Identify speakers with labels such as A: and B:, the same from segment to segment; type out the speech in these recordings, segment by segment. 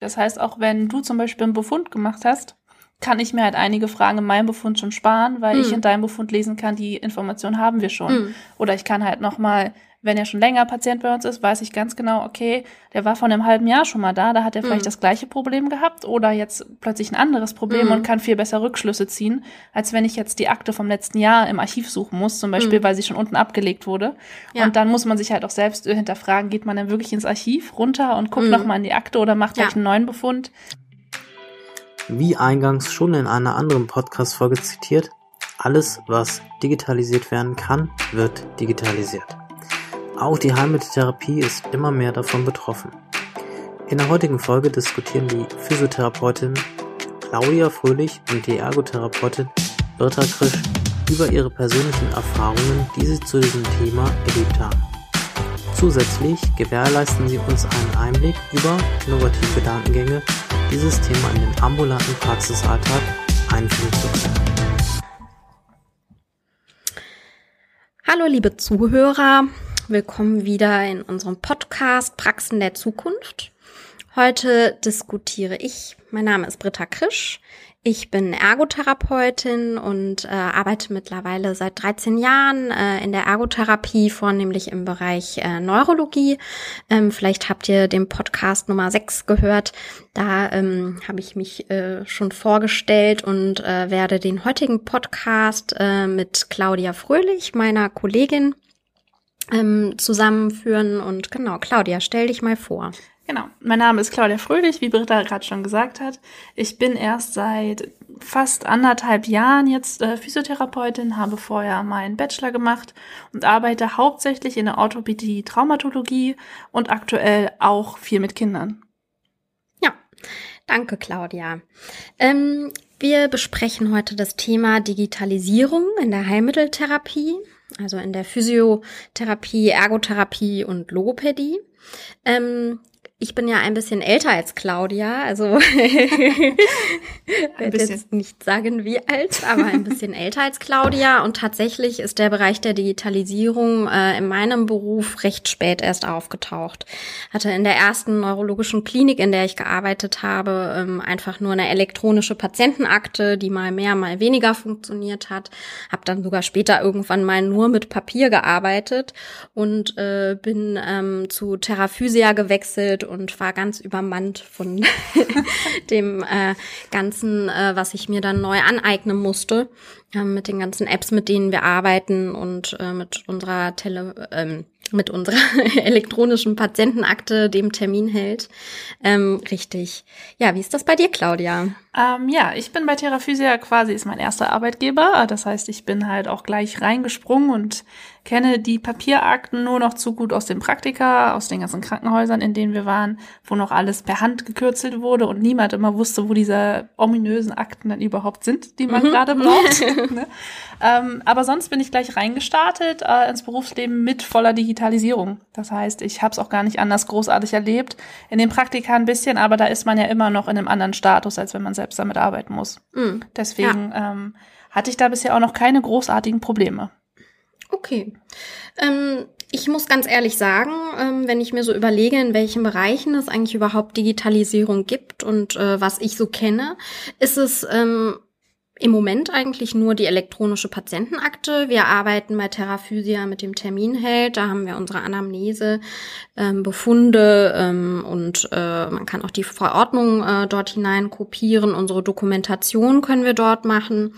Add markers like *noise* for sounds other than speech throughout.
A: Das heißt, auch wenn du zum Beispiel einen Befund gemacht hast, kann ich mir halt einige Fragen in meinem Befund schon sparen, weil mm. ich hm. in deinem Befund lesen kann, die Information haben wir schon. Mm. Oder ich kann halt nochmal wenn er schon länger Patient bei uns ist, weiß ich ganz genau, okay, der war vor einem halben Jahr schon mal da, da hat er vielleicht mhm. das gleiche Problem gehabt oder jetzt plötzlich ein anderes Problem mhm. und kann viel besser Rückschlüsse ziehen, als wenn ich jetzt die Akte vom letzten Jahr im Archiv suchen muss, zum Beispiel, mhm. weil sie schon unten abgelegt wurde. Ja. Und dann muss man sich halt auch selbst hinterfragen, geht man dann wirklich ins Archiv runter und guckt mhm. nochmal in die Akte oder macht gleich ja. einen neuen Befund?
B: Wie eingangs schon in einer anderen Podcast-Folge zitiert, alles, was digitalisiert werden kann, wird digitalisiert. Auch die Heilmitteltherapie ist immer mehr davon betroffen. In der heutigen Folge diskutieren die Physiotherapeutin Claudia Fröhlich und die Ergotherapeutin Britta Krisch über ihre persönlichen Erfahrungen, die sie zu diesem Thema erlebt haben. Zusätzlich gewährleisten sie uns einen Einblick über innovative Gedankengänge, dieses Thema in den ambulanten Praxisalltag einführen zu können.
C: Hallo liebe Zuhörer, Willkommen wieder in unserem Podcast Praxen der Zukunft. Heute diskutiere ich. Mein Name ist Britta Krisch. Ich bin Ergotherapeutin und äh, arbeite mittlerweile seit 13 Jahren äh, in der Ergotherapie, vornehmlich im Bereich äh, Neurologie. Ähm, vielleicht habt ihr den Podcast Nummer 6 gehört. Da ähm, habe ich mich äh, schon vorgestellt und äh, werde den heutigen Podcast äh, mit Claudia Fröhlich, meiner Kollegin, ähm, zusammenführen. Und genau, Claudia, stell dich mal vor.
A: Genau, mein Name ist Claudia Fröhlich, wie Britta gerade schon gesagt hat. Ich bin erst seit fast anderthalb Jahren jetzt äh, Physiotherapeutin, habe vorher meinen Bachelor gemacht und arbeite hauptsächlich in der Orthopädie, Traumatologie und aktuell auch viel mit Kindern.
C: Ja, danke Claudia. Ähm, wir besprechen heute das Thema Digitalisierung in der Heilmitteltherapie also in der Physiotherapie, Ergotherapie und Logopädie. Ähm, ich bin ja ein bisschen älter als Claudia, also *laughs* werde jetzt nicht sagen wie alt, aber ein bisschen älter als Claudia. Und tatsächlich ist der Bereich der Digitalisierung äh, in meinem Beruf recht spät erst aufgetaucht. Hatte in der ersten neurologischen Klinik, in der ich gearbeitet habe, ähm, einfach nur eine elektronische Patientenakte, die mal mehr, mal weniger funktioniert hat. Habe dann sogar später irgendwann mal nur mit Papier gearbeitet und äh, bin ähm, zu Terraphysia gewechselt und war ganz übermannt von *laughs* dem äh, ganzen, äh, was ich mir dann neu aneignen musste, äh, mit den ganzen Apps, mit denen wir arbeiten und äh, mit unserer Tele ähm, mit unserer *laughs* elektronischen Patientenakte dem Termin hält. Ähm, richtig. Ja, wie ist das bei dir, Claudia?
A: Ähm, ja, ich bin bei Theraphysia quasi ist mein erster Arbeitgeber. Das heißt, ich bin halt auch gleich reingesprungen und kenne die Papierakten nur noch zu gut aus den Praktika, aus den ganzen Krankenhäusern, in denen wir waren, wo noch alles per Hand gekürzelt wurde und niemand immer wusste, wo diese ominösen Akten dann überhaupt sind, die man mhm. gerade braucht. *laughs* ne? ähm, aber sonst bin ich gleich reingestartet äh, ins Berufsleben mit voller Digitalisierung. Das heißt, ich habe es auch gar nicht anders großartig erlebt. In den Praktika ein bisschen, aber da ist man ja immer noch in einem anderen Status, als wenn man selbst damit arbeiten muss. Mhm. Deswegen ja. ähm, hatte ich da bisher auch noch keine großartigen Probleme.
C: Okay. Ähm, ich muss ganz ehrlich sagen, ähm, wenn ich mir so überlege, in welchen Bereichen es eigentlich überhaupt Digitalisierung gibt und äh, was ich so kenne, ist es ähm, im Moment eigentlich nur die elektronische Patientenakte. Wir arbeiten bei Terraphysia mit dem Terminheld. Da haben wir unsere Anamnese, ähm, Befunde ähm, und äh, man kann auch die Verordnung äh, dort hinein kopieren. Unsere Dokumentation können wir dort machen.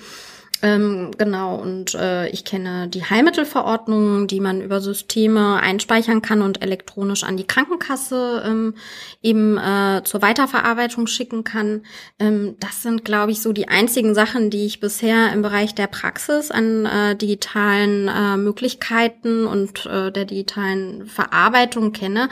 C: Ähm, genau, und äh, ich kenne die Heilmittelverordnung, die man über Systeme einspeichern kann und elektronisch an die Krankenkasse ähm, eben äh, zur Weiterverarbeitung schicken kann. Ähm, das sind, glaube ich, so die einzigen Sachen, die ich bisher im Bereich der Praxis an äh, digitalen äh, Möglichkeiten und äh, der digitalen Verarbeitung kenne.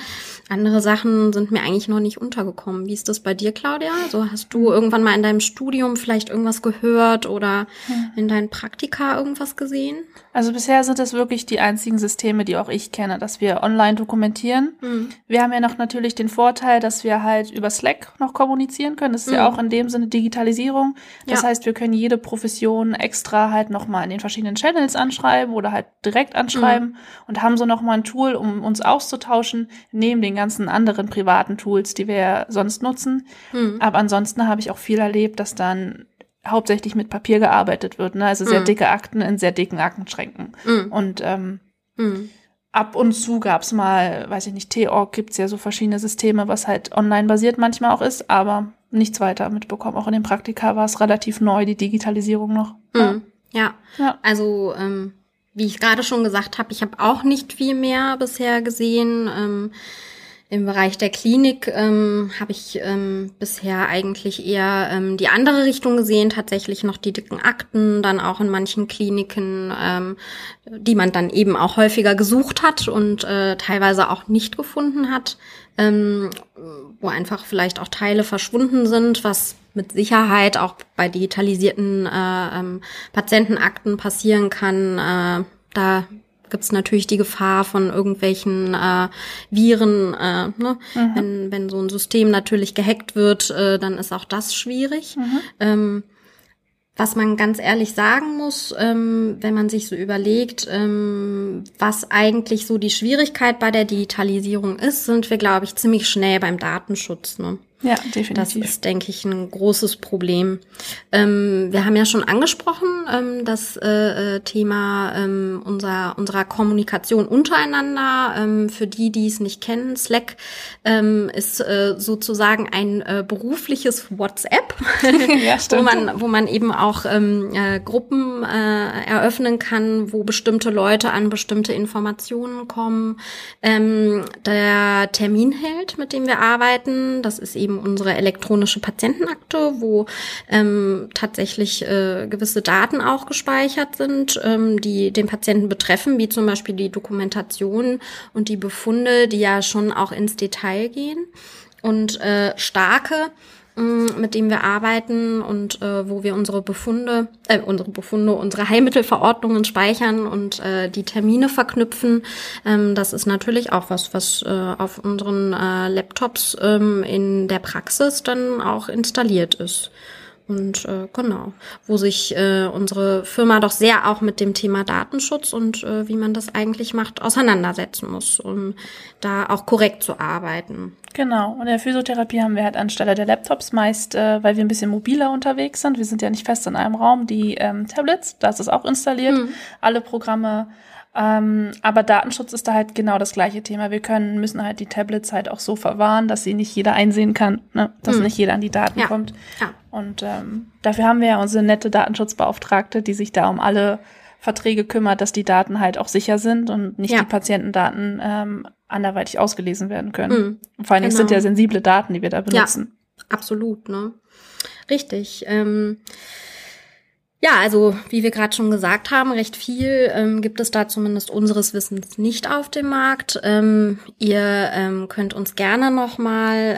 C: Andere Sachen sind mir eigentlich noch nicht untergekommen. Wie ist das bei dir, Claudia? So hast du irgendwann mal in deinem Studium vielleicht irgendwas gehört oder hm in deinen Praktika irgendwas gesehen?
A: Also bisher sind es wirklich die einzigen Systeme, die auch ich kenne, dass wir online dokumentieren. Mhm. Wir haben ja noch natürlich den Vorteil, dass wir halt über Slack noch kommunizieren können. Das ist mhm. ja auch in dem Sinne Digitalisierung. Das ja. heißt, wir können jede Profession extra halt nochmal in den verschiedenen Channels anschreiben oder halt direkt anschreiben mhm. und haben so nochmal ein Tool, um uns auszutauschen, neben den ganzen anderen privaten Tools, die wir sonst nutzen. Mhm. Aber ansonsten habe ich auch viel erlebt, dass dann hauptsächlich mit Papier gearbeitet wird, ne? Also sehr mm. dicke Akten in sehr dicken Aktenschränken. Mm. Und ähm, mm. ab und zu gab's mal, weiß ich nicht, T-Org gibt's ja so verschiedene Systeme, was halt online basiert manchmal auch ist, aber nichts weiter mitbekommen. Auch in den Praktika war es relativ neu, die Digitalisierung noch.
C: Ja, mm. ja. ja. also ähm, wie ich gerade schon gesagt habe, ich habe auch nicht viel mehr bisher gesehen. Ähm, im Bereich der Klinik ähm, habe ich ähm, bisher eigentlich eher ähm, die andere Richtung gesehen, tatsächlich noch die dicken Akten, dann auch in manchen Kliniken, ähm, die man dann eben auch häufiger gesucht hat und äh, teilweise auch nicht gefunden hat, ähm, wo einfach vielleicht auch Teile verschwunden sind, was mit Sicherheit auch bei digitalisierten äh, ähm, Patientenakten passieren kann. Äh, da gibt es natürlich die Gefahr von irgendwelchen äh, Viren. Äh, ne? Mhm. Wenn, wenn so ein System natürlich gehackt wird, äh, dann ist auch das schwierig. Mhm. Ähm, was man ganz ehrlich sagen muss, ähm, wenn man sich so überlegt, ähm, was eigentlich so die Schwierigkeit bei der Digitalisierung ist, sind wir, glaube ich, ziemlich schnell beim Datenschutz. Ne?
A: Ja, definitiv.
C: Das ist, denke ich, ein großes Problem. Ähm, wir haben ja schon angesprochen, ähm, das äh, äh, Thema ähm, unserer, unserer Kommunikation untereinander. Ähm, für die, die es nicht kennen, Slack ähm, ist äh, sozusagen ein äh, berufliches WhatsApp, *laughs* ja, wo, man, wo man eben auch ähm, äh, Gruppen äh, eröffnen kann, wo bestimmte Leute an bestimmte Informationen kommen. Ähm, der Terminheld, mit dem wir arbeiten, das ist eben eben unsere elektronische Patientenakte, wo ähm, tatsächlich äh, gewisse Daten auch gespeichert sind, ähm, die den Patienten betreffen, wie zum Beispiel die Dokumentation und die Befunde, die ja schon auch ins Detail gehen. Und äh, starke mit dem wir arbeiten und äh, wo wir unsere Befunde, äh, unsere Befunde, unsere Heilmittelverordnungen speichern und äh, die Termine verknüpfen. Ähm, das ist natürlich auch was, was äh, auf unseren äh, Laptops ähm, in der Praxis dann auch installiert ist. Und äh, genau, wo sich äh, unsere Firma doch sehr auch mit dem Thema Datenschutz und äh, wie man das eigentlich macht, auseinandersetzen muss, um da auch korrekt zu arbeiten.
A: Genau. Und in der Physiotherapie haben wir halt anstelle der Laptops meist, äh, weil wir ein bisschen mobiler unterwegs sind, wir sind ja nicht fest in einem Raum, die ähm, Tablets, da ist es auch installiert, mhm. alle Programme ähm, aber Datenschutz ist da halt genau das gleiche Thema. Wir können, müssen halt die Tablets halt auch so verwahren, dass sie nicht jeder einsehen kann, ne? dass hm. nicht jeder an die Daten
C: ja.
A: kommt.
C: Ja.
A: Und ähm, dafür haben wir ja unsere nette Datenschutzbeauftragte, die sich da um alle Verträge kümmert, dass die Daten halt auch sicher sind und nicht ja. die Patientendaten ähm, anderweitig ausgelesen werden können. Mhm. Vor allen Dingen genau. sind ja sensible Daten, die wir da benutzen.
C: Ja, absolut, ne? Richtig. Ähm ja, also wie wir gerade schon gesagt haben, recht viel ähm, gibt es da zumindest unseres Wissens nicht auf dem Markt. Ähm, ihr ähm, könnt uns gerne nochmal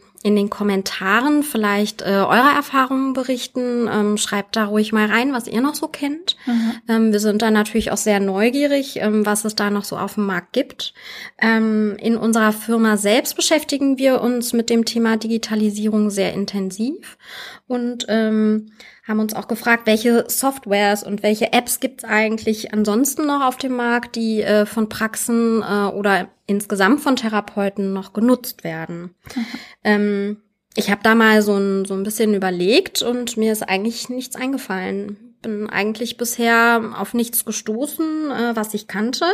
C: äh, in den Kommentaren vielleicht äh, eure Erfahrungen berichten. Ähm, schreibt da ruhig mal rein, was ihr noch so kennt. Mhm. Ähm, wir sind da natürlich auch sehr neugierig, ähm, was es da noch so auf dem Markt gibt. In unserer Firma selbst beschäftigen wir uns mit dem Thema Digitalisierung sehr intensiv und haben uns auch gefragt, welche Softwares und welche Apps gibt es eigentlich ansonsten noch auf dem Markt, die äh, von Praxen äh, oder insgesamt von Therapeuten noch genutzt werden. Mhm. Ähm, ich habe da mal so ein, so ein bisschen überlegt und mir ist eigentlich nichts eingefallen. Bin eigentlich bisher auf nichts gestoßen, äh, was ich kannte.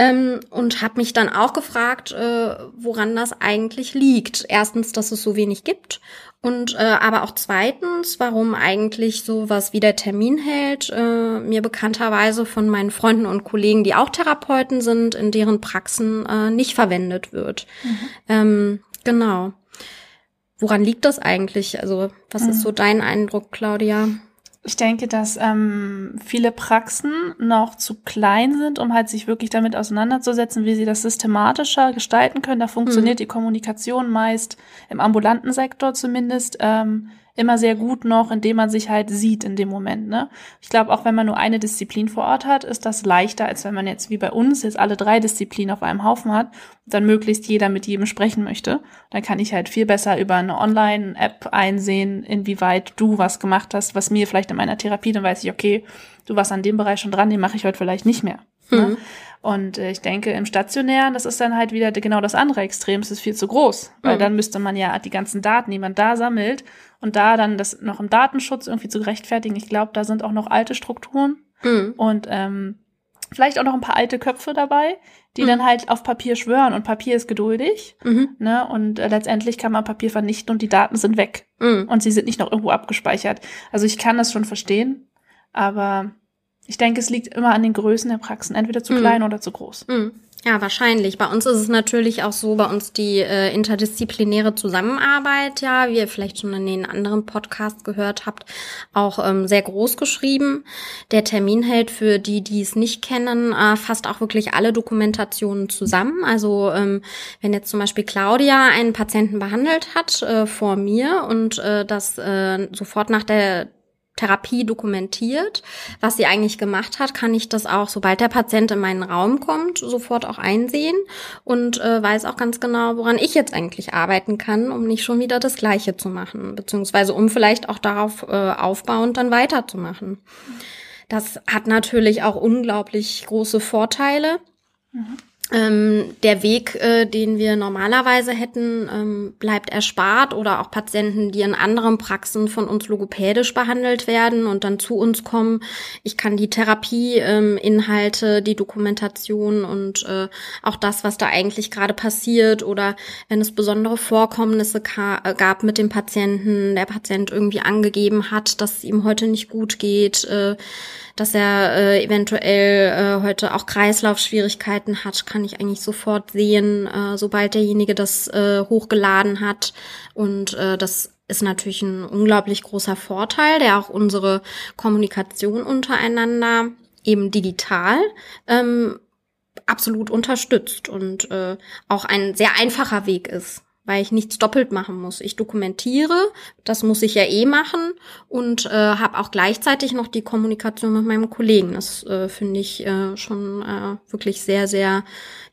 C: Ähm, und habe mich dann auch gefragt, äh, woran das eigentlich liegt. Erstens, dass es so wenig gibt und äh, aber auch zweitens, warum eigentlich so was wie der Termin hält, äh, mir bekannterweise von meinen Freunden und Kollegen, die auch Therapeuten sind, in deren Praxen äh, nicht verwendet wird. Mhm. Ähm, genau. Woran liegt das eigentlich? Also, was mhm. ist so dein Eindruck, Claudia?
A: Ich denke, dass ähm, viele Praxen noch zu klein sind, um halt sich wirklich damit auseinanderzusetzen, wie sie das systematischer gestalten können. Da funktioniert mhm. die Kommunikation meist im ambulanten Sektor zumindest ähm, immer sehr gut noch, indem man sich halt sieht in dem Moment. Ne? Ich glaube, auch wenn man nur eine Disziplin vor Ort hat, ist das leichter, als wenn man jetzt wie bei uns jetzt alle drei Disziplinen auf einem Haufen hat und dann möglichst jeder mit jedem sprechen möchte. Dann kann ich halt viel besser über eine Online-App einsehen, inwieweit du was gemacht hast, was mir vielleicht in meiner Therapie, dann weiß ich, okay, du warst an dem Bereich schon dran, den mache ich heute vielleicht nicht mehr. Ne? Mhm. Ne? Und äh, ich denke, im Stationären, das ist dann halt wieder genau das andere Extrem, es ist viel zu groß. Weil mhm. dann müsste man ja die ganzen Daten, die man da sammelt, und da dann das noch im Datenschutz irgendwie zu rechtfertigen. Ich glaube, da sind auch noch alte Strukturen mhm. und ähm, vielleicht auch noch ein paar alte Köpfe dabei, die mhm. dann halt auf Papier schwören und Papier ist geduldig. Mhm. Ne? Und äh, letztendlich kann man Papier vernichten und die Daten sind weg. Mhm. Und sie sind nicht noch irgendwo abgespeichert. Also ich kann das schon verstehen, aber ich denke, es liegt immer an den Größen der Praxen, entweder zu mhm. klein oder zu groß.
C: Mhm. Ja, wahrscheinlich. Bei uns ist es natürlich auch so, bei uns die äh, interdisziplinäre Zusammenarbeit, ja, wie ihr vielleicht schon in den anderen Podcasts gehört habt, auch ähm, sehr groß geschrieben. Der Termin hält für die, die es nicht kennen, äh, fast auch wirklich alle Dokumentationen zusammen. Also ähm, wenn jetzt zum Beispiel Claudia einen Patienten behandelt hat äh, vor mir und äh, das äh, sofort nach der Therapie dokumentiert, was sie eigentlich gemacht hat, kann ich das auch, sobald der Patient in meinen Raum kommt, sofort auch einsehen und äh, weiß auch ganz genau, woran ich jetzt eigentlich arbeiten kann, um nicht schon wieder das Gleiche zu machen, beziehungsweise um vielleicht auch darauf äh, aufbauend dann weiterzumachen. Das hat natürlich auch unglaublich große Vorteile. Mhm. Ähm, der Weg, äh, den wir normalerweise hätten, ähm, bleibt erspart oder auch Patienten, die in anderen Praxen von uns logopädisch behandelt werden und dann zu uns kommen. Ich kann die Therapieinhalte, ähm, die Dokumentation und äh, auch das, was da eigentlich gerade passiert oder wenn es besondere Vorkommnisse äh, gab mit dem Patienten, der Patient irgendwie angegeben hat, dass es ihm heute nicht gut geht, äh, dass er äh, eventuell äh, heute auch Kreislaufschwierigkeiten hat, kann ich eigentlich sofort sehen, äh, sobald derjenige das äh, hochgeladen hat. Und äh, das ist natürlich ein unglaublich großer Vorteil, der auch unsere Kommunikation untereinander eben digital ähm, absolut unterstützt und äh, auch ein sehr einfacher Weg ist weil ich nichts doppelt machen muss. Ich dokumentiere, das muss ich ja eh machen und äh, habe auch gleichzeitig noch die Kommunikation mit meinem Kollegen. Das äh, finde ich äh, schon äh, wirklich sehr, sehr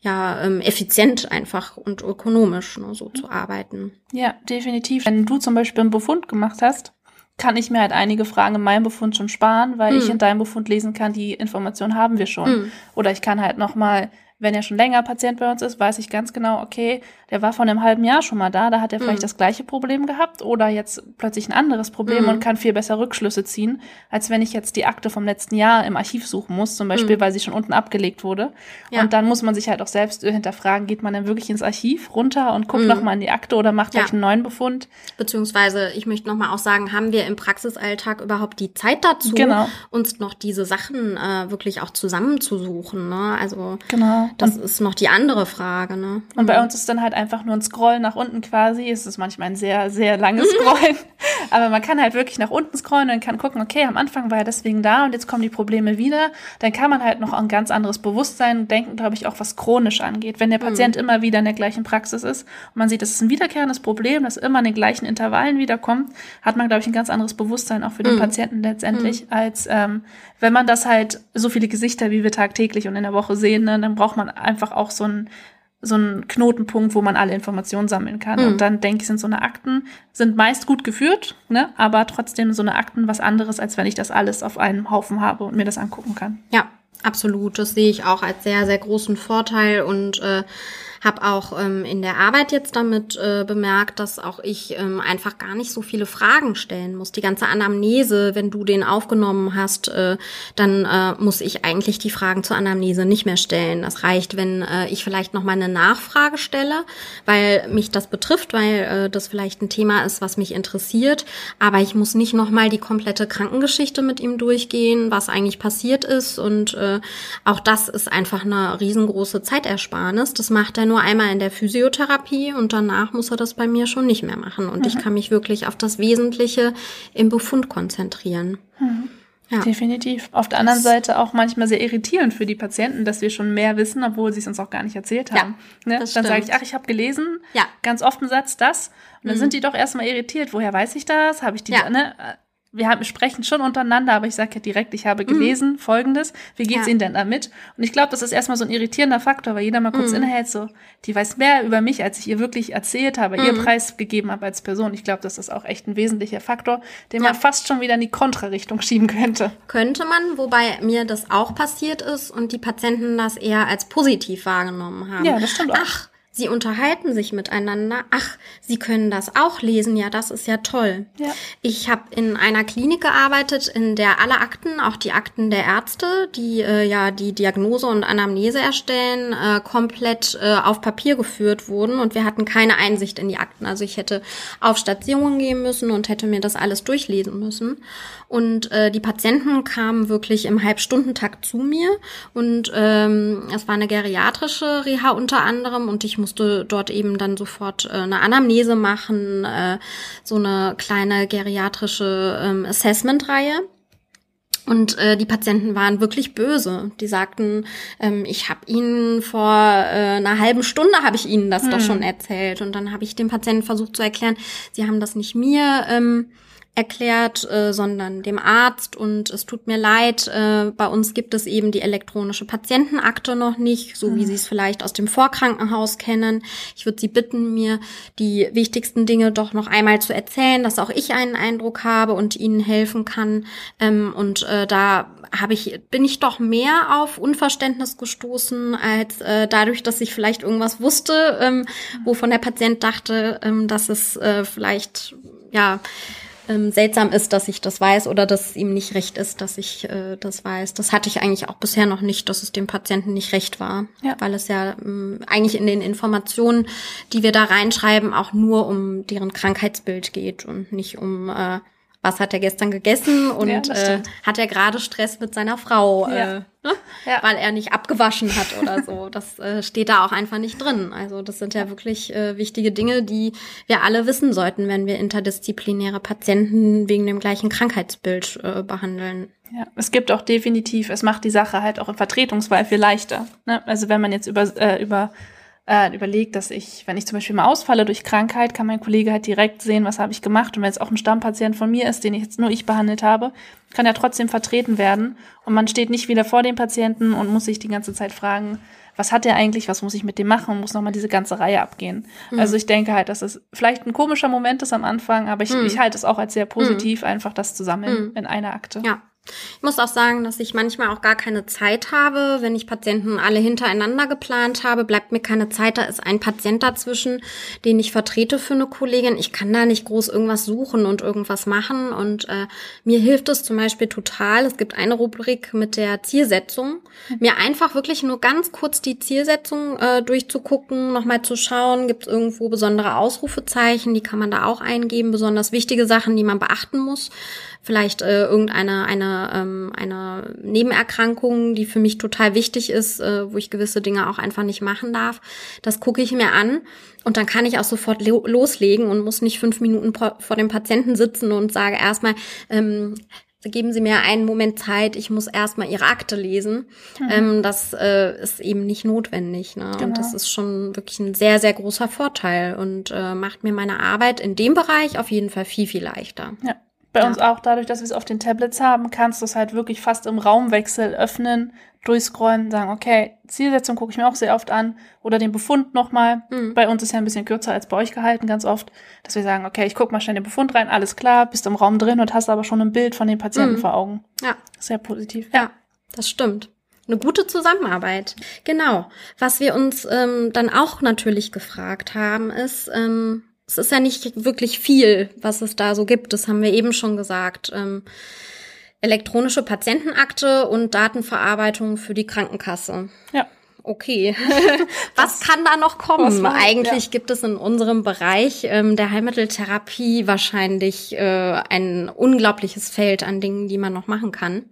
C: ja ähm, effizient einfach und ökonomisch ne, so zu arbeiten.
A: Ja, definitiv. Wenn du zum Beispiel einen Befund gemacht hast, kann ich mir halt einige Fragen in meinem Befund schon sparen, weil hm. ich in deinem Befund lesen kann, die Information haben wir schon. Hm. Oder ich kann halt noch mal wenn er schon länger Patient bei uns ist, weiß ich ganz genau, okay, der war vor einem halben Jahr schon mal da, da hat er vielleicht mhm. das gleiche Problem gehabt oder jetzt plötzlich ein anderes Problem mhm. und kann viel besser Rückschlüsse ziehen, als wenn ich jetzt die Akte vom letzten Jahr im Archiv suchen muss, zum Beispiel, mhm. weil sie schon unten abgelegt wurde. Ja. Und dann muss man sich halt auch selbst hinterfragen, geht man dann wirklich ins Archiv runter und guckt mhm. nochmal in die Akte oder macht ja. einen neuen Befund?
C: Beziehungsweise, ich möchte nochmal auch sagen, haben wir im Praxisalltag überhaupt die Zeit dazu,
A: genau.
C: uns noch diese Sachen äh, wirklich auch zusammenzusuchen? Ne? Also genau. Das und, ist noch die andere Frage, ne?
A: Und bei mhm. uns ist dann halt einfach nur ein Scrollen nach unten quasi. Es ist manchmal ein sehr, sehr langes Scrollen. *laughs* Aber man kann halt wirklich nach unten scrollen und kann gucken, okay, am Anfang war er deswegen da und jetzt kommen die Probleme wieder. Dann kann man halt noch ein ganz anderes Bewusstsein denken, glaube ich, auch was chronisch angeht. Wenn der Patient mhm. immer wieder in der gleichen Praxis ist und man sieht, das ist ein wiederkehrendes Problem, das immer in den gleichen Intervallen wiederkommt, hat man, glaube ich, ein ganz anderes Bewusstsein auch für den mhm. Patienten letztendlich, mhm. als ähm, wenn man das halt so viele Gesichter, wie wir tagtäglich und in der Woche sehen, ne, dann braucht man einfach auch so ein so ein Knotenpunkt, wo man alle Informationen sammeln kann. Mhm. Und dann denke ich, sind so eine Akten, sind meist gut geführt, ne? aber trotzdem so eine Akten was anderes, als wenn ich das alles auf einem Haufen habe und mir das angucken kann.
C: Ja, absolut. Das sehe ich auch als sehr, sehr großen Vorteil und äh, habe auch ähm, in der Arbeit jetzt damit äh, bemerkt, dass auch ich ähm, einfach gar nicht so viele Fragen stellen muss. Die ganze Anamnese, wenn du den aufgenommen hast, äh, dann äh, muss ich eigentlich die Fragen zur Anamnese nicht mehr stellen. Das reicht, wenn äh, ich vielleicht noch mal eine Nachfrage stelle, weil mich das betrifft, weil äh, das vielleicht ein Thema ist, was mich interessiert. Aber ich muss nicht noch mal die komplette Krankengeschichte mit ihm durchgehen, was eigentlich passiert ist. Und äh, auch das ist einfach eine riesengroße Zeitersparnis. Das macht er nur einmal in der Physiotherapie und danach muss er das bei mir schon nicht mehr machen. Und mhm. ich kann mich wirklich auf das Wesentliche im Befund konzentrieren. Mhm.
A: Ja. Definitiv. Auf der anderen Seite auch manchmal sehr irritierend für die Patienten, dass wir schon mehr wissen, obwohl sie es uns auch gar nicht erzählt haben. Ja, ne? Dann sage ich, ach, ich habe gelesen, ja. ganz oft einen Satz das. Und dann mhm. sind die doch erstmal irritiert. Woher weiß ich das? Habe ich die, ja. ne? Wir haben, sprechen schon untereinander, aber ich sage ja direkt, ich habe mhm. gelesen mhm. folgendes. Wie geht's ja. Ihnen denn damit? Und ich glaube, das ist erstmal so ein irritierender Faktor, weil jeder mal kurz mhm. innehält, so, die weiß mehr über mich, als ich ihr wirklich erzählt habe, mhm. ihr Preis gegeben habe als Person. Ich glaube, das ist auch echt ein wesentlicher Faktor, den ja. man fast schon wieder in die Kontrarichtung schieben könnte.
C: Könnte man, wobei mir das auch passiert ist und die Patienten das eher als positiv wahrgenommen haben.
A: Ja, das stimmt auch.
C: Ach, Sie unterhalten sich miteinander. Ach, Sie können das auch lesen. Ja, das ist ja toll. Ja. Ich habe in einer Klinik gearbeitet, in der alle Akten, auch die Akten der Ärzte, die äh, ja die Diagnose und Anamnese erstellen, äh, komplett äh, auf Papier geführt wurden und wir hatten keine Einsicht in die Akten. Also ich hätte auf Stationen gehen müssen und hätte mir das alles durchlesen müssen. Und äh, die Patienten kamen wirklich im Halbstundentakt zu mir und ähm, es war eine geriatrische Reha unter anderem und ich musste dort eben dann sofort äh, eine Anamnese machen, äh, so eine kleine geriatrische ähm, Assessment-Reihe. Und äh, die Patienten waren wirklich böse. Die sagten, ähm, ich habe ihnen vor äh, einer halben Stunde habe ich ihnen das hm. doch schon erzählt. Und dann habe ich dem Patienten versucht zu erklären, sie haben das nicht mir ähm, erklärt, äh, sondern dem Arzt. Und es tut mir leid, äh, bei uns gibt es eben die elektronische Patientenakte noch nicht, so wie mhm. Sie es vielleicht aus dem Vorkrankenhaus kennen. Ich würde Sie bitten, mir die wichtigsten Dinge doch noch einmal zu erzählen, dass auch ich einen Eindruck habe und Ihnen helfen kann. Ähm, und äh, da habe ich, bin ich doch mehr auf Unverständnis gestoßen, als äh, dadurch, dass ich vielleicht irgendwas wusste, ähm, wovon der Patient dachte, ähm, dass es äh, vielleicht ja ähm, seltsam ist, dass ich das weiß oder dass es ihm nicht recht ist, dass ich äh, das weiß. Das hatte ich eigentlich auch bisher noch nicht, dass es dem Patienten nicht recht war, ja. weil es ja ähm, eigentlich in den Informationen, die wir da reinschreiben, auch nur um deren Krankheitsbild geht und nicht um äh, was hat er gestern gegessen und ja, äh, hat er gerade Stress mit seiner Frau, ja. äh, ne? ja. weil er nicht abgewaschen hat oder so. *laughs* Das äh, steht da auch einfach nicht drin. Also das sind ja wirklich äh, wichtige Dinge, die wir alle wissen sollten, wenn wir interdisziplinäre Patienten wegen dem gleichen Krankheitsbild äh, behandeln.
A: Ja, es gibt auch definitiv, es macht die Sache halt auch im Vertretungswahl viel leichter. Ne? Also wenn man jetzt über, äh, über äh, überlegt, dass ich, wenn ich zum Beispiel mal ausfalle durch Krankheit, kann mein Kollege halt direkt sehen, was habe ich gemacht. Und wenn es auch ein Stammpatient von mir ist, den ich jetzt nur ich behandelt habe, kann er trotzdem vertreten werden. Und man steht nicht wieder vor dem Patienten und muss sich die ganze Zeit fragen, was hat er eigentlich, was muss ich mit dem machen und muss nochmal diese ganze Reihe abgehen. Mhm. Also ich denke halt, dass es vielleicht ein komischer Moment ist am Anfang, aber ich, mhm. ich halte es auch als sehr positiv, mhm. einfach das zusammen in einer Akte.
C: Ja. Ich muss auch sagen, dass ich manchmal auch gar keine Zeit habe. Wenn ich Patienten alle hintereinander geplant habe, bleibt mir keine Zeit. Da ist ein Patient dazwischen, den ich vertrete für eine Kollegin. Ich kann da nicht groß irgendwas suchen und irgendwas machen. Und äh, mir hilft es zum Beispiel total. Es gibt eine Rubrik mit der Zielsetzung. Mir einfach wirklich nur ganz kurz die Zielsetzung äh, durchzugucken, nochmal zu schauen, gibt es irgendwo besondere Ausrufezeichen, die kann man da auch eingeben, besonders wichtige Sachen, die man beachten muss vielleicht äh, irgendeine eine, ähm, eine Nebenerkrankung, die für mich total wichtig ist, äh, wo ich gewisse Dinge auch einfach nicht machen darf. Das gucke ich mir an und dann kann ich auch sofort loslegen und muss nicht fünf Minuten vor dem Patienten sitzen und sage erstmal, ähm, geben Sie mir einen Moment Zeit, ich muss erstmal Ihre Akte lesen. Mhm. Ähm, das äh, ist eben nicht notwendig. Ne? Genau. Und das ist schon wirklich ein sehr, sehr großer Vorteil und äh, macht mir meine Arbeit in dem Bereich auf jeden Fall viel, viel leichter.
A: Ja. Bei ja. uns auch dadurch, dass wir es auf den Tablets haben, kannst du es halt wirklich fast im Raumwechsel öffnen, durchscrollen, sagen, okay, Zielsetzung gucke ich mir auch sehr oft an oder den Befund nochmal. Mhm. Bei uns ist ja ein bisschen kürzer als bei euch gehalten, ganz oft, dass wir sagen, okay, ich gucke mal schnell den Befund rein, alles klar, bist im Raum drin und hast aber schon ein Bild von den Patienten mhm. vor Augen.
C: Ja.
A: Sehr positiv.
C: Ja, das stimmt eine gute Zusammenarbeit. Genau. Was wir uns ähm, dann auch natürlich gefragt haben, ist, ähm, es ist ja nicht wirklich viel, was es da so gibt. Das haben wir eben schon gesagt. Ähm, elektronische Patientenakte und Datenverarbeitung für die Krankenkasse.
A: Ja.
C: Okay. *laughs* was kann da noch kommen? Man, Eigentlich ja. gibt es in unserem Bereich ähm, der Heilmitteltherapie wahrscheinlich äh, ein unglaubliches Feld an Dingen, die man noch machen kann.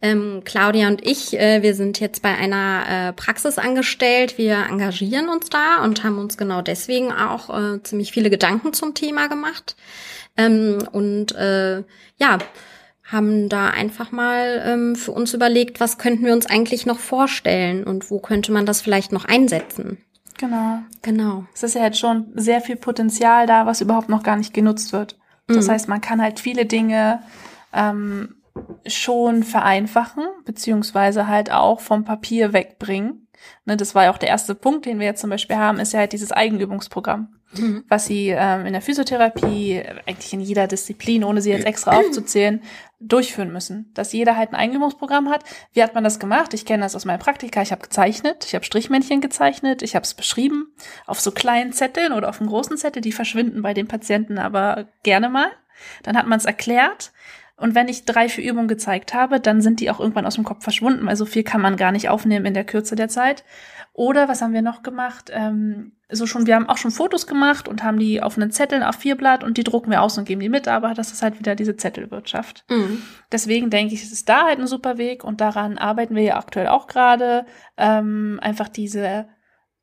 C: Ähm, Claudia und ich, äh, wir sind jetzt bei einer äh, Praxis angestellt. Wir engagieren uns da und haben uns genau deswegen auch äh, ziemlich viele Gedanken zum Thema gemacht. Ähm, und äh, ja, haben da einfach mal ähm, für uns überlegt, was könnten wir uns eigentlich noch vorstellen und wo könnte man das vielleicht noch einsetzen.
A: Genau.
C: Genau.
A: Es ist ja jetzt schon sehr viel Potenzial da, was überhaupt noch gar nicht genutzt wird. Das
C: Mhm.
A: heißt, man kann halt viele Dinge ähm, schon vereinfachen, beziehungsweise halt auch vom Papier wegbringen. Ne, das war ja auch der erste Punkt, den wir jetzt zum Beispiel haben, ist ja halt dieses Eigenübungsprogramm,
C: Mhm.
A: was sie ähm, in der Physiotherapie, eigentlich in jeder Disziplin, ohne sie jetzt extra aufzuzählen, durchführen müssen. Dass jeder halt ein Eigenübungsprogramm hat. Wie hat man das gemacht? Ich kenne das aus meinem Praktika. Ich habe gezeichnet, ich habe Strichmännchen gezeichnet, ich habe es beschrieben auf so kleinen Zetteln oder auf einem großen Zettel, die verschwinden bei den Patienten aber gerne mal. Dann hat man es erklärt. Und wenn ich drei, vier Übungen gezeigt habe, dann sind die auch irgendwann aus dem Kopf verschwunden, weil so viel kann man gar nicht aufnehmen in der Kürze der Zeit. Oder was haben wir noch gemacht? Ähm, so schon, wir haben auch schon Fotos gemacht und haben die auf einen Zettel auf vier Blatt und die drucken wir aus und geben die mit, aber das ist halt wieder diese Zettelwirtschaft.
C: Mhm.
A: Deswegen denke ich, es ist da halt ein super Weg und daran arbeiten wir ja aktuell auch gerade, ähm, einfach diese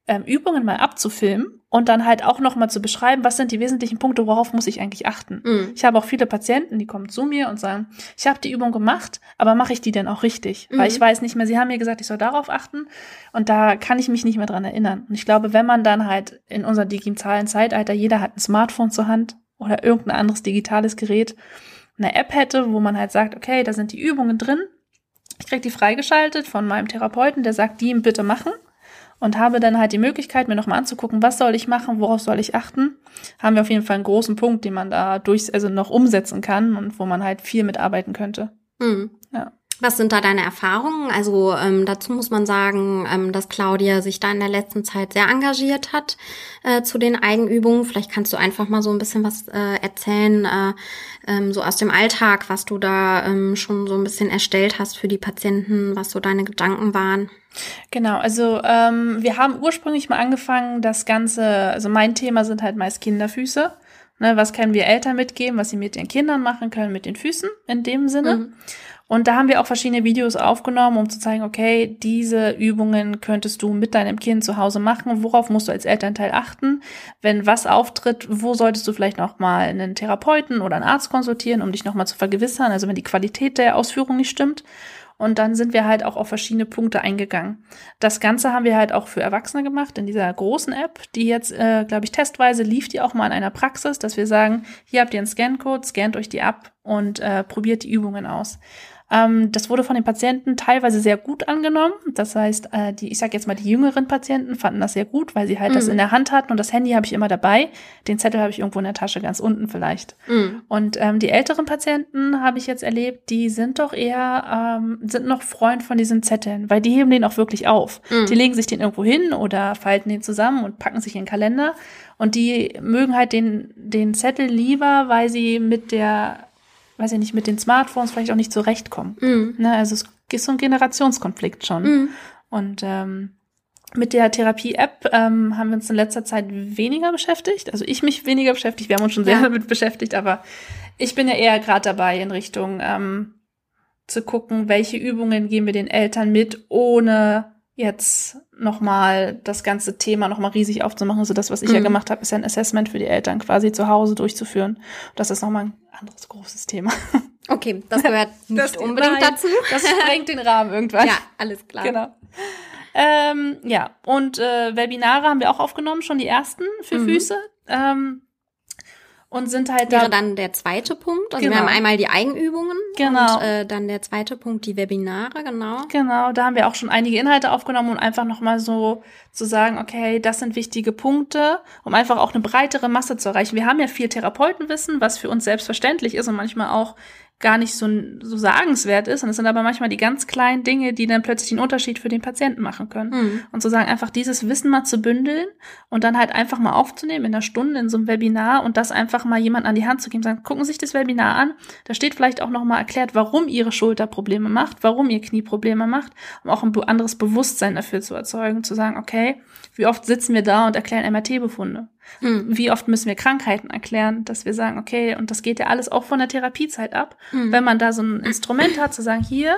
A: ähm, Übungen mal abzufilmen und dann halt auch noch mal zu beschreiben, was sind die wesentlichen Punkte, worauf muss ich eigentlich achten.
C: Mhm.
A: Ich habe auch viele Patienten, die kommen zu mir und sagen, ich habe die Übung gemacht, aber mache ich die denn auch richtig?
C: Mhm.
A: Weil ich weiß nicht mehr, sie haben mir gesagt, ich soll darauf achten und da kann ich mich nicht mehr dran erinnern. Und ich glaube, wenn man dann halt in unserem digitalen Zeitalter, jeder hat ein Smartphone zur Hand oder irgendein anderes digitales Gerät, eine App hätte, wo man halt sagt, okay, da sind die Übungen drin. Ich krieg die freigeschaltet von meinem Therapeuten, der sagt, die ihm bitte machen und habe dann halt die Möglichkeit, mir nochmal anzugucken, was soll ich machen, worauf soll ich achten. Haben wir auf jeden Fall einen großen Punkt, den man da durch, also noch umsetzen kann und wo man halt viel mitarbeiten könnte.
C: Mhm. Was sind da deine Erfahrungen? Also ähm, dazu muss man sagen, ähm, dass Claudia sich da in der letzten Zeit sehr engagiert hat äh, zu den Eigenübungen. Vielleicht kannst du einfach mal so ein bisschen was äh, erzählen, äh, ähm, so aus dem Alltag, was du da ähm, schon so ein bisschen erstellt hast für die Patienten, was so deine Gedanken waren.
A: Genau, also ähm, wir haben ursprünglich mal angefangen, das Ganze, also mein Thema sind halt meist Kinderfüße. Ne, was können wir Eltern mitgeben, was sie mit ihren Kindern machen können, mit den Füßen in dem Sinne.
C: Mhm.
A: Und da haben wir auch verschiedene Videos aufgenommen, um zu zeigen, okay, diese Übungen könntest du mit deinem Kind zu Hause machen. Worauf musst du als Elternteil achten? Wenn was auftritt, wo solltest du vielleicht noch mal einen Therapeuten oder einen Arzt konsultieren, um dich noch mal zu vergewissern? Also wenn die Qualität der Ausführung nicht stimmt. Und dann sind wir halt auch auf verschiedene Punkte eingegangen. Das Ganze haben wir halt auch für Erwachsene gemacht in dieser großen App, die jetzt, äh, glaube ich, testweise lief die auch mal in einer Praxis, dass wir sagen, hier habt ihr einen Scancode, scannt euch die ab und äh, probiert die Übungen aus. Ähm, das wurde von den Patienten teilweise sehr gut angenommen. Das heißt, äh, die, ich sage jetzt mal, die jüngeren Patienten fanden das sehr gut, weil sie halt das
C: Mhm.
A: in der Hand hatten und das Handy habe ich immer dabei. Den Zettel habe ich irgendwo in der Tasche, ganz unten vielleicht.
C: Mhm.
A: Und ähm, die älteren Patienten habe ich jetzt erlebt, die sind doch eher, ähm, sind noch Freund von diesen Zetteln, weil die heben den auch wirklich auf.
C: Mhm.
A: Die legen sich den irgendwo hin oder falten den zusammen und packen sich in den Kalender. Und die mögen halt den, den Zettel lieber, weil sie mit der, weiß ich nicht, mit den Smartphones vielleicht auch nicht zurechtkommen.
C: Mhm.
A: Ne? Also es ist so ein Generationskonflikt schon.
C: Mhm.
A: Und ähm, mit der Therapie-App ähm, haben wir uns in letzter Zeit weniger beschäftigt. Also ich mich weniger beschäftigt. Wir haben uns schon sehr
C: Ja.
A: damit beschäftigt, aber ich bin ja eher gerade dabei in Richtung ähm, zu gucken, welche Übungen geben wir den Eltern mit, ohne jetzt nochmal das ganze Thema nochmal riesig aufzumachen. Also das, was ich ja
C: Mhm.
A: gemacht habe, ist ja ein Assessment für die Eltern quasi zu Hause durchzuführen. Das ist nochmal ein anderes großes Thema.
C: Okay, das gehört *laughs* nicht
A: Das-
C: unbedingt
A: nein,
C: dazu.
A: Das sprengt den Rahmen irgendwann.
C: Ja, alles klar.
A: Genau. Ähm, ja, und äh, Webinare haben wir auch aufgenommen, schon die ersten für
C: Mhm.
A: Füße. Ähm, und sind halt da.
C: Wäre dann der zweite Punkt. Also
A: Genau.
C: wir haben einmal die Eigenübungen
A: Genau.
C: und äh, dann der zweite Punkt die Webinare, genau.
A: Genau, da haben wir auch schon einige Inhalte aufgenommen, um einfach nochmal so zu sagen, okay, das sind wichtige Punkte, um einfach auch eine breitere Masse zu erreichen. Wir haben ja viel Therapeutenwissen, was für uns selbstverständlich ist und manchmal auch gar nicht so, so sagenswert ist. Und es sind aber manchmal die ganz kleinen Dinge, die dann plötzlich den Unterschied für den Patienten machen können.
C: Mhm.
A: Und zu sagen, einfach dieses Wissen mal zu bündeln und dann halt einfach mal aufzunehmen in einer Stunde in so einem Webinar und das einfach mal jemand an die Hand zu geben, sagen, gucken Sie sich das Webinar an. Da steht vielleicht auch noch mal erklärt, warum Ihre Schulter Probleme macht, warum Ihr Knie Probleme macht, um auch ein anderes Bewusstsein dafür zu erzeugen, zu sagen, okay, wie oft sitzen wir da und erklären MRT-Befunde?
C: Mhm.
A: Wie oft müssen wir Krankheiten erklären, dass wir sagen, okay, und das geht ja alles auch von der Therapiezeit ab.
C: Mhm.
A: Wenn man da so ein Instrument hat, zu sagen, hier,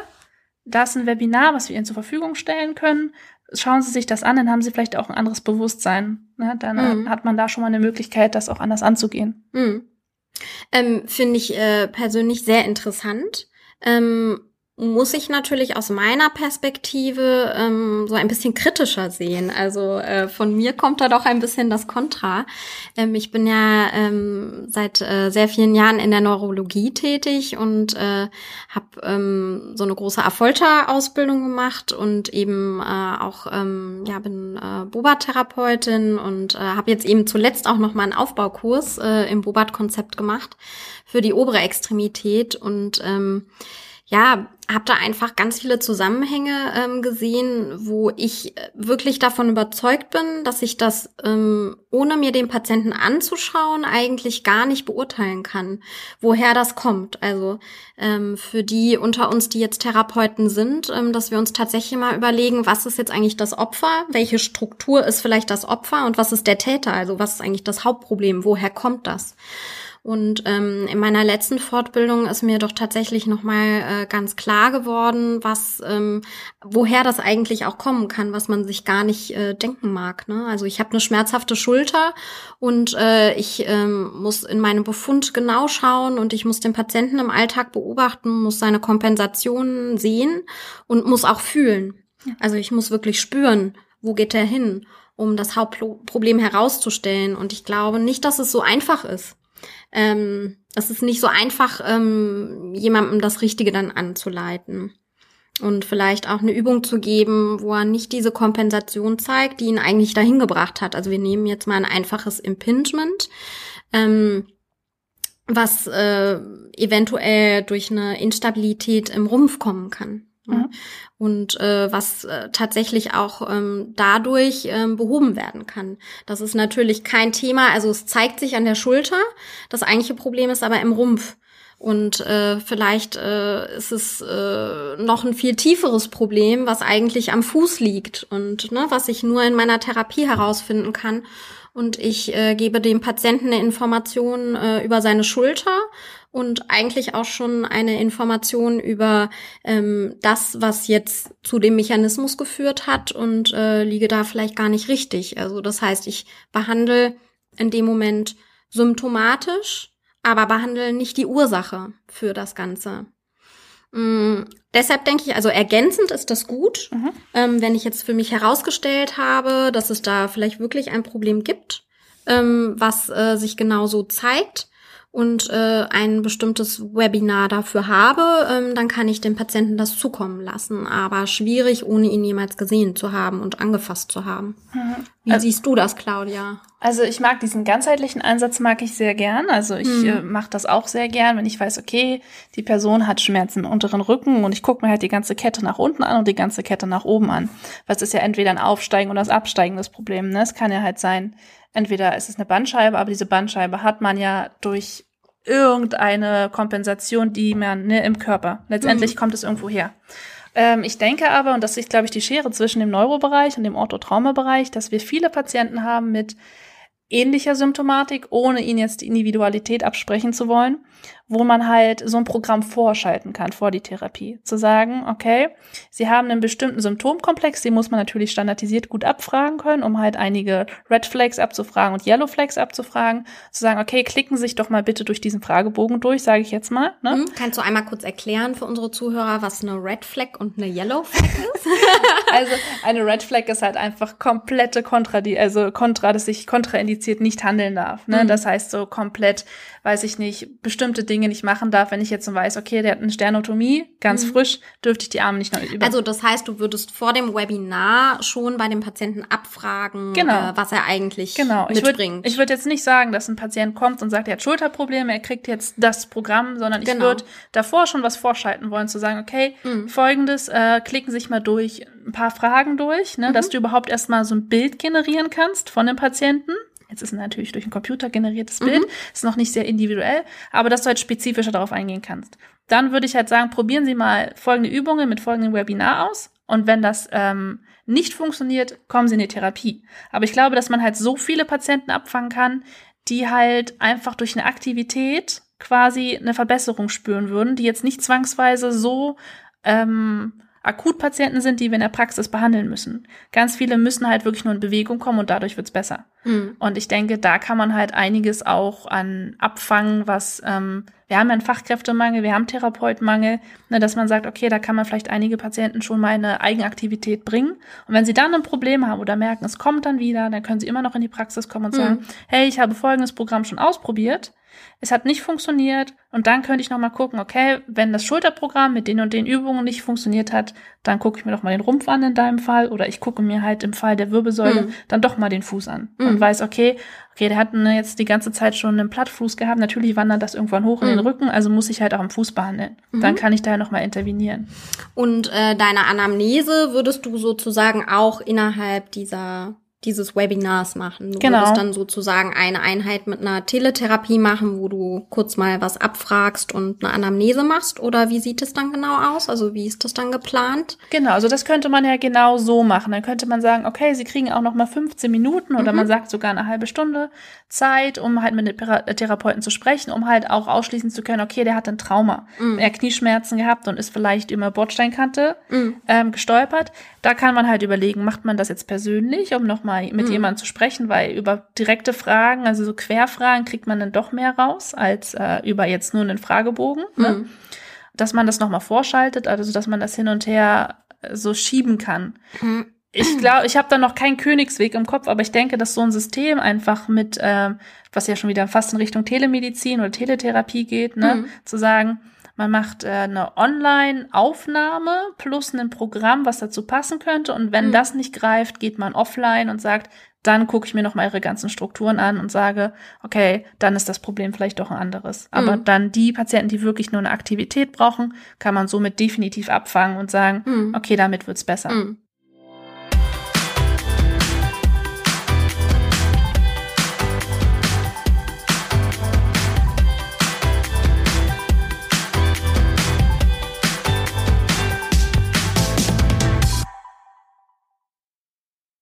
A: da ist ein Webinar, was wir Ihnen zur Verfügung stellen können, schauen Sie sich das an, dann haben Sie vielleicht auch ein anderes Bewusstsein. Ne? Dann
C: Mhm.
A: hat man da schon mal eine Möglichkeit, das auch anders anzugehen.
C: Mhm. Ähm, Finde ich äh, persönlich sehr interessant. ähm, muss ich natürlich aus meiner Perspektive ähm, so ein bisschen kritischer sehen. Also äh, von mir kommt da doch ein bisschen das Kontra. Ähm, ich bin ja ähm, seit äh, sehr vielen Jahren in der Neurologie tätig und äh, habe ähm, so eine große Afolter-Ausbildung gemacht und eben äh, auch ähm, ja bin äh, Bobat-Therapeutin und äh, habe jetzt eben zuletzt auch noch mal einen Aufbaukurs äh, im Bobat-Konzept gemacht für die obere Extremität und ähm, ja, habe da einfach ganz viele Zusammenhänge ähm, gesehen, wo ich äh, wirklich davon überzeugt bin, dass ich das, ähm, ohne mir den Patienten anzuschauen, eigentlich gar nicht beurteilen kann, woher das kommt. Also ähm, für die unter uns, die jetzt Therapeuten sind, ähm, dass wir uns tatsächlich mal überlegen, was ist jetzt eigentlich das Opfer, welche Struktur ist vielleicht das Opfer und was ist der Täter, also was ist eigentlich das Hauptproblem, woher kommt das? Und ähm, in meiner letzten Fortbildung ist mir doch tatsächlich nochmal äh, ganz klar geworden, was, ähm, woher das eigentlich auch kommen kann, was man sich gar nicht äh, denken mag. Ne? Also ich habe eine schmerzhafte Schulter und äh, ich ähm, muss in meinem Befund genau schauen und ich muss den Patienten im Alltag beobachten, muss seine Kompensationen sehen und muss auch fühlen. Also ich muss wirklich spüren, wo geht er hin, um das Hauptproblem herauszustellen. Und ich glaube nicht, dass es so einfach ist ähm, es ist nicht so einfach, ähm, jemandem das Richtige dann anzuleiten. Und vielleicht auch eine Übung zu geben, wo er nicht diese Kompensation zeigt, die ihn eigentlich dahin gebracht hat. Also wir nehmen jetzt mal ein einfaches Impingement, ähm, was äh, eventuell durch eine Instabilität im Rumpf kommen kann. Mhm. Und äh, was äh, tatsächlich auch ähm, dadurch ähm, behoben werden kann. Das ist natürlich kein Thema, also es zeigt sich an der Schulter. Das eigentliche Problem ist aber im Rumpf. Und äh, vielleicht äh, ist es äh, noch ein viel tieferes Problem, was eigentlich am Fuß liegt und ne, was ich nur in meiner Therapie herausfinden kann. Und ich äh, gebe dem Patienten eine Information äh, über seine Schulter und eigentlich auch schon eine Information über ähm, das, was jetzt zu dem Mechanismus geführt hat und äh, liege da vielleicht gar nicht richtig. Also das heißt, ich behandle in dem Moment symptomatisch, aber behandle nicht die Ursache für das Ganze. Mm, deshalb denke ich, also ergänzend ist das gut, mhm. ähm, wenn ich jetzt für mich herausgestellt habe, dass es da vielleicht wirklich ein Problem gibt, ähm, was äh, sich genau so zeigt und äh, ein bestimmtes Webinar dafür habe, ähm, dann kann ich dem Patienten das zukommen lassen. Aber schwierig, ohne ihn jemals gesehen zu haben und angefasst zu haben. Mhm. Wie also, siehst du das, Claudia?
A: Also ich mag diesen ganzheitlichen Ansatz, mag ich sehr gern. Also ich mhm. äh, mache das auch sehr gern, wenn ich weiß, okay, die Person hat Schmerzen im unteren Rücken und ich gucke mir halt die ganze Kette nach unten an und die ganze Kette nach oben an. Was ist ja entweder ein Aufsteigen oder das Absteigen des Problems. Ne? Es kann ja halt sein, entweder ist es eine Bandscheibe, aber diese Bandscheibe hat man ja durch irgendeine Kompensation, die man ne, im Körper. Letztendlich mhm. kommt es irgendwo her. Ähm, ich denke aber, und das ist, glaube ich, die Schere zwischen dem Neurobereich und dem Orthotraumabereich, dass wir viele Patienten haben mit ähnlicher Symptomatik, ohne ihnen jetzt die Individualität absprechen zu wollen, wo man halt so ein Programm vorschalten kann vor die Therapie. Zu sagen, okay, Sie haben einen bestimmten Symptomkomplex, den muss man natürlich standardisiert gut abfragen können, um halt einige Red Flags abzufragen und Yellow Flags abzufragen. Zu sagen, okay, klicken Sie sich doch mal bitte durch diesen Fragebogen durch, sage ich jetzt mal. Ne?
C: Mhm. Kannst du einmal kurz erklären für unsere Zuhörer, was eine Red Flag und eine Yellow Flag ist? *laughs*
A: also eine Red Flag ist halt einfach komplette Kontra, die, also Kontra, dass ich kontraindiziert nicht handeln darf. Ne? Mhm. Das heißt so komplett, weiß ich nicht, bestimmte Dinge nicht machen darf, wenn ich jetzt so weiß, okay, der hat eine Sternotomie, ganz mhm. frisch, dürfte ich die Arme nicht noch
C: über. Also das heißt, du würdest vor dem Webinar schon bei dem Patienten abfragen, genau. äh, was er eigentlich genau. mitbringt.
A: Ich würde würd jetzt nicht sagen, dass ein Patient kommt und sagt, er hat Schulterprobleme, er kriegt jetzt das Programm, sondern ich genau. würde davor schon was vorschalten wollen, zu sagen, okay, mhm. folgendes, äh, klicken sich mal durch ein paar Fragen durch, ne, mhm. dass du überhaupt erstmal so ein Bild generieren kannst von dem Patienten. Jetzt ist natürlich durch ein Computer generiertes Bild, mhm. ist noch nicht sehr individuell, aber dass du halt spezifischer darauf eingehen kannst. Dann würde ich halt sagen, probieren Sie mal folgende Übungen mit folgendem Webinar aus. Und wenn das ähm, nicht funktioniert, kommen Sie in die Therapie. Aber ich glaube, dass man halt so viele Patienten abfangen kann, die halt einfach durch eine Aktivität quasi eine Verbesserung spüren würden, die jetzt nicht zwangsweise so ähm, Akutpatienten sind, die wir in der Praxis behandeln müssen. Ganz viele müssen halt wirklich nur in Bewegung kommen und dadurch wird's besser. Mhm. Und ich denke, da kann man halt einiges auch an abfangen, was ähm, wir haben ja einen Fachkräftemangel, wir haben Therapeutenmangel, ne, dass man sagt, okay, da kann man vielleicht einige Patienten schon mal eine Eigenaktivität bringen. Und wenn sie dann ein Problem haben oder merken, es kommt dann wieder, dann können sie immer noch in die Praxis kommen und mhm. sagen, hey, ich habe folgendes Programm schon ausprobiert es hat nicht funktioniert und dann könnte ich noch mal gucken, okay, wenn das Schulterprogramm mit den und den Übungen nicht funktioniert hat, dann gucke ich mir doch mal den Rumpf an in deinem Fall oder ich gucke mir halt im Fall der Wirbelsäule mm. dann doch mal den Fuß an mm. und weiß, okay, okay, der hat ne, jetzt die ganze Zeit schon einen Plattfuß gehabt, natürlich wandert das irgendwann hoch mm. in den mhm. Rücken, also muss ich halt auch am Fuß behandeln. Dann kann ich da noch mal intervenieren.
C: Und äh, deine Anamnese würdest du sozusagen auch innerhalb dieser dieses Webinars machen. Du genau. würdest dann sozusagen eine Einheit mit einer Teletherapie machen, wo du kurz mal was abfragst und eine Anamnese machst. Oder wie sieht es dann genau aus? Also wie ist das dann geplant?
A: Genau, also das könnte man ja genau so machen. Dann könnte man sagen, okay, sie kriegen auch noch mal 15 Minuten oder mhm. man sagt sogar eine halbe Stunde Zeit, um halt mit dem Therapeuten zu sprechen, um halt auch ausschließen zu können, okay, der hat ein Trauma. Mhm. Er hat Knieschmerzen gehabt und ist vielleicht über Bordsteinkante mhm. ähm, gestolpert. Da kann man halt überlegen, macht man das jetzt persönlich, um noch mal mal mit mhm. jemandem zu sprechen, weil über direkte Fragen, also so Querfragen, kriegt man dann doch mehr raus als äh, über jetzt nur einen Fragebogen. Ne? Mhm. Dass man das nochmal vorschaltet, also dass man das hin und her äh, so schieben kann. Mhm. Ich glaube, ich habe da noch keinen Königsweg im Kopf, aber ich denke, dass so ein System einfach mit, äh, was ja schon wieder fast in Richtung Telemedizin oder Teletherapie geht, ne, mhm. zu sagen, man macht äh, eine Online-Aufnahme plus ein Programm, was dazu passen könnte. Und wenn mhm. das nicht greift, geht man offline und sagt, dann gucke ich mir noch mal ihre ganzen Strukturen an und sage, okay, dann ist das Problem vielleicht doch ein anderes. Aber mhm. dann die Patienten, die wirklich nur eine Aktivität brauchen, kann man somit definitiv abfangen und sagen, mhm. okay, damit wird's besser. Mhm.